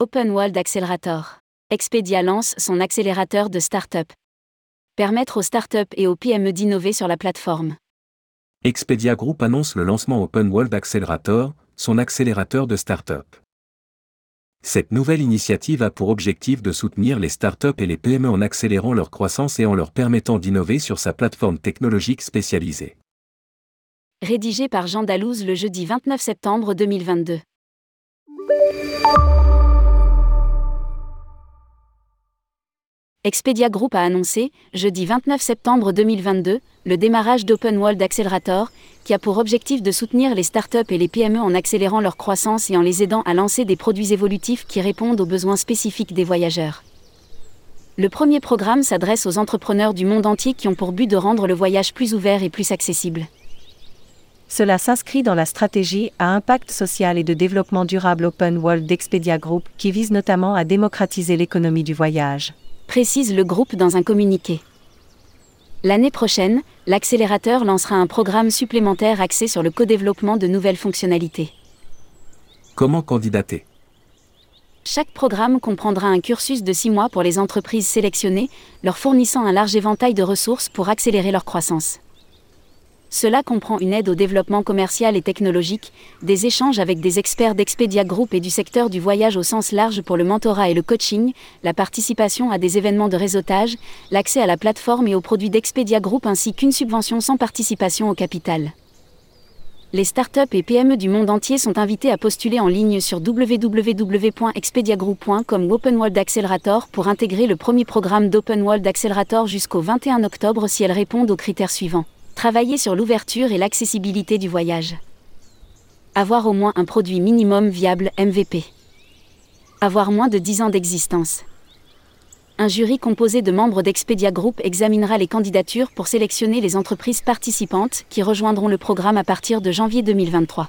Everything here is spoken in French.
Open World Accelerator. Expedia lance son accélérateur de start-up. Permettre aux start-up et aux PME d'innover sur la plateforme. Expedia Group annonce le lancement Open World Accelerator, son accélérateur de start-up. Cette nouvelle initiative a pour objectif de soutenir les start-up et les PME en accélérant leur croissance et en leur permettant d'innover sur sa plateforme technologique spécialisée. Rédigé par Jean Dalouse le jeudi 29 septembre 2022. Expedia Group a annoncé, jeudi 29 septembre 2022, le démarrage d'Open World Accelerator, qui a pour objectif de soutenir les startups et les PME en accélérant leur croissance et en les aidant à lancer des produits évolutifs qui répondent aux besoins spécifiques des voyageurs. Le premier programme s'adresse aux entrepreneurs du monde entier qui ont pour but de rendre le voyage plus ouvert et plus accessible. Cela s'inscrit dans la stratégie à impact social et de développement durable Open World d'Expedia Group qui vise notamment à démocratiser l'économie du voyage précise le groupe dans un communiqué. L'année prochaine, l'accélérateur lancera un programme supplémentaire axé sur le co-développement de nouvelles fonctionnalités. Comment candidater? Chaque programme comprendra un cursus de 6 mois pour les entreprises sélectionnées, leur fournissant un large éventail de ressources pour accélérer leur croissance. Cela comprend une aide au développement commercial et technologique, des échanges avec des experts d'Expedia Group et du secteur du voyage au sens large pour le mentorat et le coaching, la participation à des événements de réseautage, l'accès à la plateforme et aux produits d'Expedia Group ainsi qu'une subvention sans participation au capital. Les startups et PME du monde entier sont invités à postuler en ligne sur www.expediagroup.com Open World Accelerator pour intégrer le premier programme d'Open World Accelerator jusqu'au 21 octobre si elles répondent aux critères suivants. Travailler sur l'ouverture et l'accessibilité du voyage. Avoir au moins un produit minimum viable MVP. Avoir moins de 10 ans d'existence. Un jury composé de membres d'Expedia Group examinera les candidatures pour sélectionner les entreprises participantes qui rejoindront le programme à partir de janvier 2023.